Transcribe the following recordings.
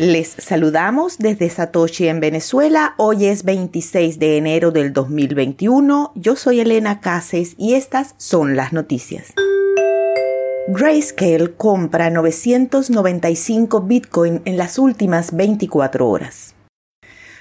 Les saludamos desde Satoshi en Venezuela. Hoy es 26 de enero del 2021. Yo soy Elena Cases y estas son las noticias. Grayscale compra 995 Bitcoin en las últimas 24 horas.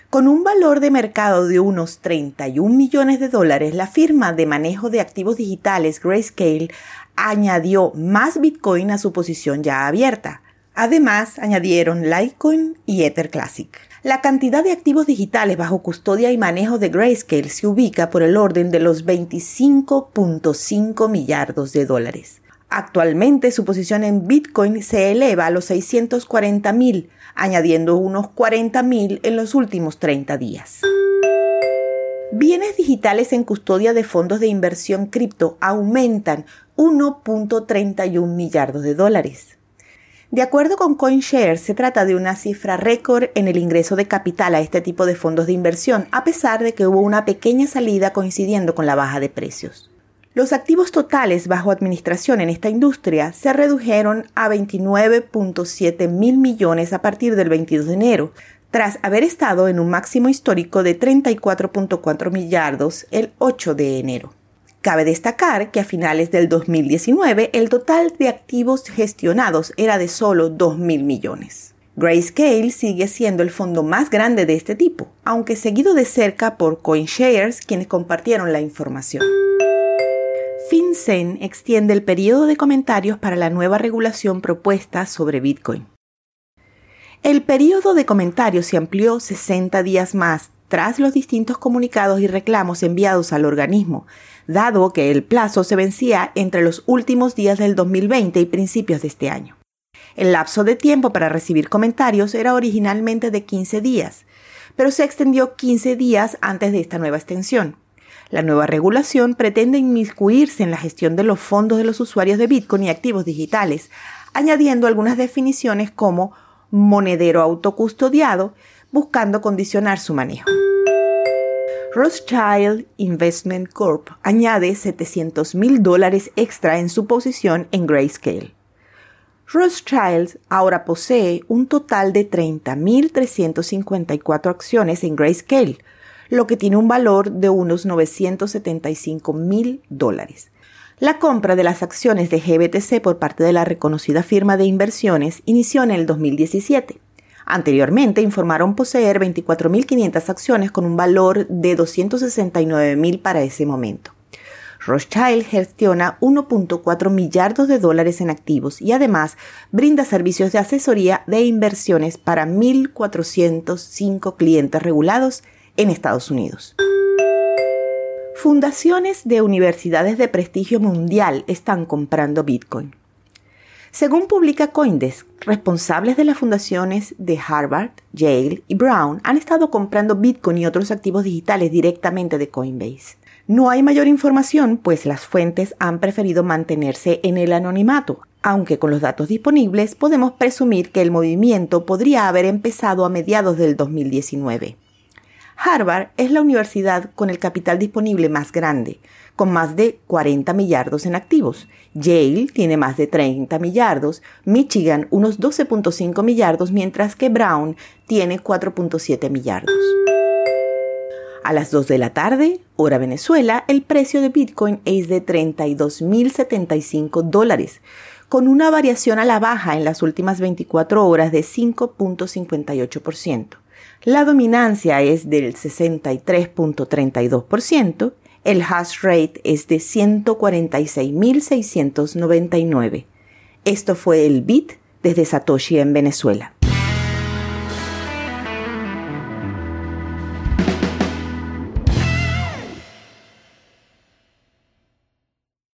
Con un valor de mercado de unos 31 millones de dólares, la firma de manejo de activos digitales Grayscale añadió más Bitcoin a su posición ya abierta. Además, añadieron Litecoin y Ether Classic. La cantidad de activos digitales bajo custodia y manejo de Grayscale se ubica por el orden de los 25.5 millardos de dólares. Actualmente su posición en Bitcoin se eleva a los 640 mil, añadiendo unos 40 mil en los últimos 30 días. Bienes digitales en custodia de fondos de inversión cripto aumentan 1.31 millardos de dólares. De acuerdo con CoinShare, se trata de una cifra récord en el ingreso de capital a este tipo de fondos de inversión, a pesar de que hubo una pequeña salida coincidiendo con la baja de precios. Los activos totales bajo administración en esta industria se redujeron a 29.7 mil millones a partir del 22 de enero, tras haber estado en un máximo histórico de 34.4 millardos el 8 de enero. Cabe destacar que a finales del 2019 el total de activos gestionados era de solo 2.000 millones. Grayscale sigue siendo el fondo más grande de este tipo, aunque seguido de cerca por CoinShares, quienes compartieron la información. FinCEN extiende el periodo de comentarios para la nueva regulación propuesta sobre Bitcoin. El periodo de comentarios se amplió 60 días más tras los distintos comunicados y reclamos enviados al organismo, dado que el plazo se vencía entre los últimos días del 2020 y principios de este año. El lapso de tiempo para recibir comentarios era originalmente de 15 días, pero se extendió 15 días antes de esta nueva extensión. La nueva regulación pretende inmiscuirse en la gestión de los fondos de los usuarios de Bitcoin y activos digitales, añadiendo algunas definiciones como monedero autocustodiado, buscando condicionar su manejo. Rothschild Investment Corp añade 700 mil dólares extra en su posición en Grayscale. Rothschild ahora posee un total de 30.354 acciones en Grayscale, lo que tiene un valor de unos 975 mil dólares. La compra de las acciones de GBTC por parte de la reconocida firma de inversiones inició en el 2017. Anteriormente informaron poseer 24.500 acciones con un valor de 269.000 para ese momento. Rothschild gestiona 1.4 millardos de dólares en activos y además brinda servicios de asesoría de inversiones para 1.405 clientes regulados en Estados Unidos. Fundaciones de universidades de prestigio mundial están comprando Bitcoin. Según publica Coindesk, responsables de las fundaciones de Harvard, Yale y Brown han estado comprando Bitcoin y otros activos digitales directamente de Coinbase. No hay mayor información, pues las fuentes han preferido mantenerse en el anonimato, aunque con los datos disponibles podemos presumir que el movimiento podría haber empezado a mediados del 2019. Harvard es la universidad con el capital disponible más grande, con más de 40 millardos en activos. Yale tiene más de 30 millardos, Michigan unos 12.5 millardos, mientras que Brown tiene 4.7 millardos. A las 2 de la tarde, hora Venezuela, el precio de Bitcoin es de 32.075 dólares, con una variación a la baja en las últimas 24 horas de 5.58%. La dominancia es del 63.32%, el hash rate es de 146.699. Esto fue el BIT desde Satoshi en Venezuela.